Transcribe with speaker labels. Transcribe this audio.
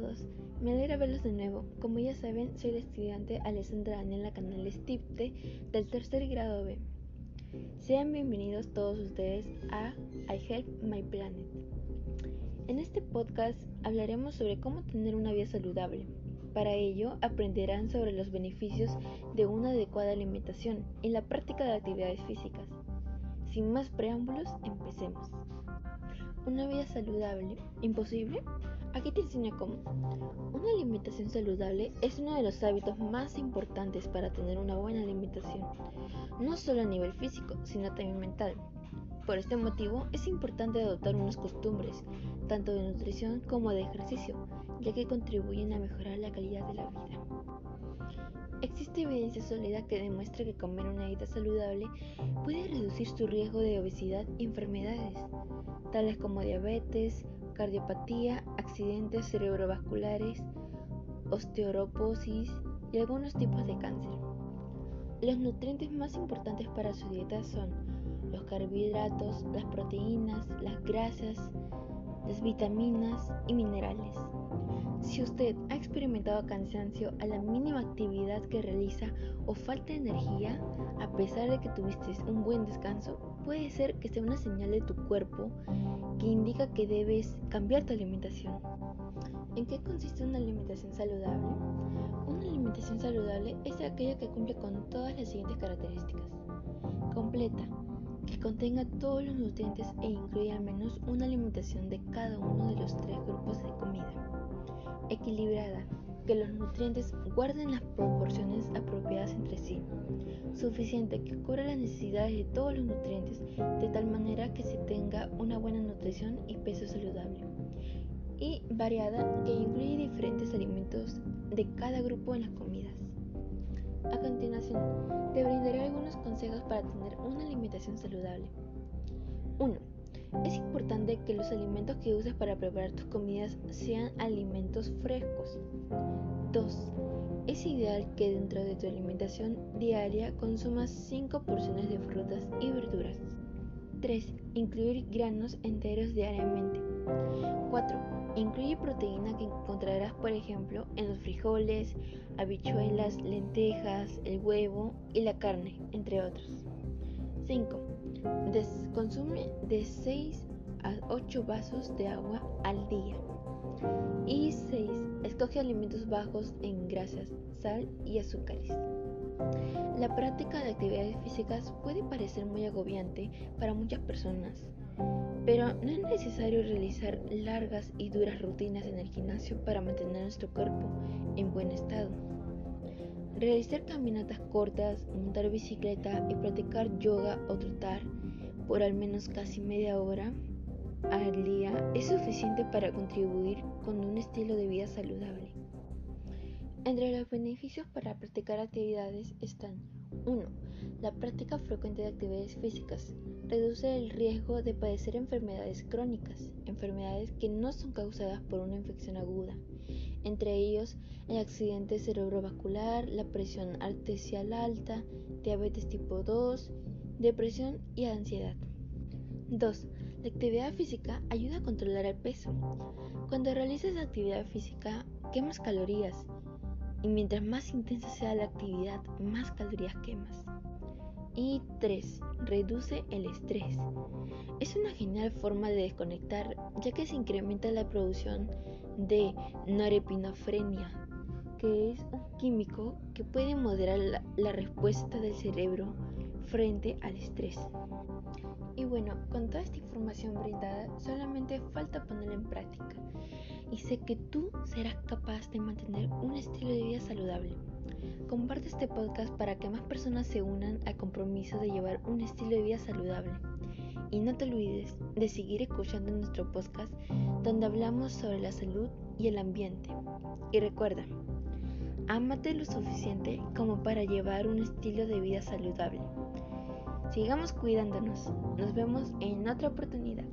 Speaker 1: todos, me alegra verlos de nuevo. Como ya saben, soy la estudiante Alessandra Daniela Canales Tipte del tercer grado B. Sean bienvenidos todos ustedes a I Help My Planet. En este podcast hablaremos sobre cómo tener una vida saludable. Para ello, aprenderán sobre los beneficios de una adecuada alimentación y la práctica de actividades físicas. Sin más preámbulos, empecemos. Una vida saludable, ¿imposible? Aquí te enseño cómo. Una alimentación saludable es uno de los hábitos más importantes para tener una buena alimentación, no solo a nivel físico, sino también mental. Por este motivo es importante adoptar unas costumbres, tanto de nutrición como de ejercicio, ya que contribuyen a mejorar la calidad de la vida. Existe evidencia sólida que demuestra que comer una dieta saludable puede reducir su riesgo de obesidad y enfermedades, tales como diabetes, cardiopatía, accidentes cerebrovasculares, osteoporosis y algunos tipos de cáncer. Los nutrientes más importantes para su dieta son los carbohidratos, las proteínas, las grasas, las vitaminas y minerales. Si usted ha experimentado cansancio a la mínima actividad que realiza o falta de energía, a pesar de que tuviste un buen descanso, puede ser que sea una señal de tu cuerpo que indica que debes cambiar tu alimentación. ¿En qué consiste una alimentación saludable? Una alimentación saludable es aquella que cumple con todas las siguientes características. Completa, que contenga todos los nutrientes e incluye al menos una alimentación de cada uno de los tres grupos de comida. Equilibrada, que los nutrientes guarden las proporciones apropiadas entre sí, suficiente que cubra las necesidades de todos los nutrientes de tal manera que se tenga una buena nutrición y peso saludable, y variada que incluye diferentes alimentos de cada grupo en las comidas. A continuación, te brindaré algunos consejos para tener una alimentación saludable. 1. Importante que los alimentos que uses para preparar tus comidas sean alimentos frescos. 2. Es ideal que dentro de tu alimentación diaria consumas 5 porciones de frutas y verduras. 3. Incluir granos enteros diariamente. 4. Incluye proteína que encontrarás, por ejemplo, en los frijoles, habichuelas, lentejas, el huevo y la carne, entre otros. 5. consume de 6 a 8 vasos de agua al día. Y 6. Escoge alimentos bajos en grasas, sal y azúcares. La práctica de actividades físicas puede parecer muy agobiante para muchas personas, pero no es necesario realizar largas y duras rutinas en el gimnasio para mantener nuestro cuerpo en buen estado. Realizar caminatas cortas, montar bicicleta y practicar yoga o trotar por al menos casi media hora al día es suficiente para contribuir con un estilo de vida saludable. Entre los beneficios para practicar actividades están 1. La práctica frecuente de actividades físicas reduce el riesgo de padecer enfermedades crónicas, enfermedades que no son causadas por una infección aguda, entre ellos el accidente cerebrovascular, la presión arterial alta, diabetes tipo 2, depresión y ansiedad. 2. La actividad física ayuda a controlar el peso. Cuando realizas actividad física, quemas calorías y mientras más intensa sea la actividad, más calorías quemas. Y 3. Reduce el estrés. Es una genial forma de desconectar ya que se incrementa la producción de norepinefrina, que es un químico que puede moderar la, la respuesta del cerebro frente al estrés. Y bueno, con toda esta información brindada, solamente falta ponerla en práctica. Y sé que tú serás capaz de mantener un estilo de vida saludable. Comparte este podcast para que más personas se unan al compromiso de llevar un estilo de vida saludable. Y no te olvides de seguir escuchando nuestro podcast donde hablamos sobre la salud y el ambiente. Y recuerda, ámate lo suficiente como para llevar un estilo de vida saludable. Sigamos cuidándonos. Nos vemos en otra oportunidad.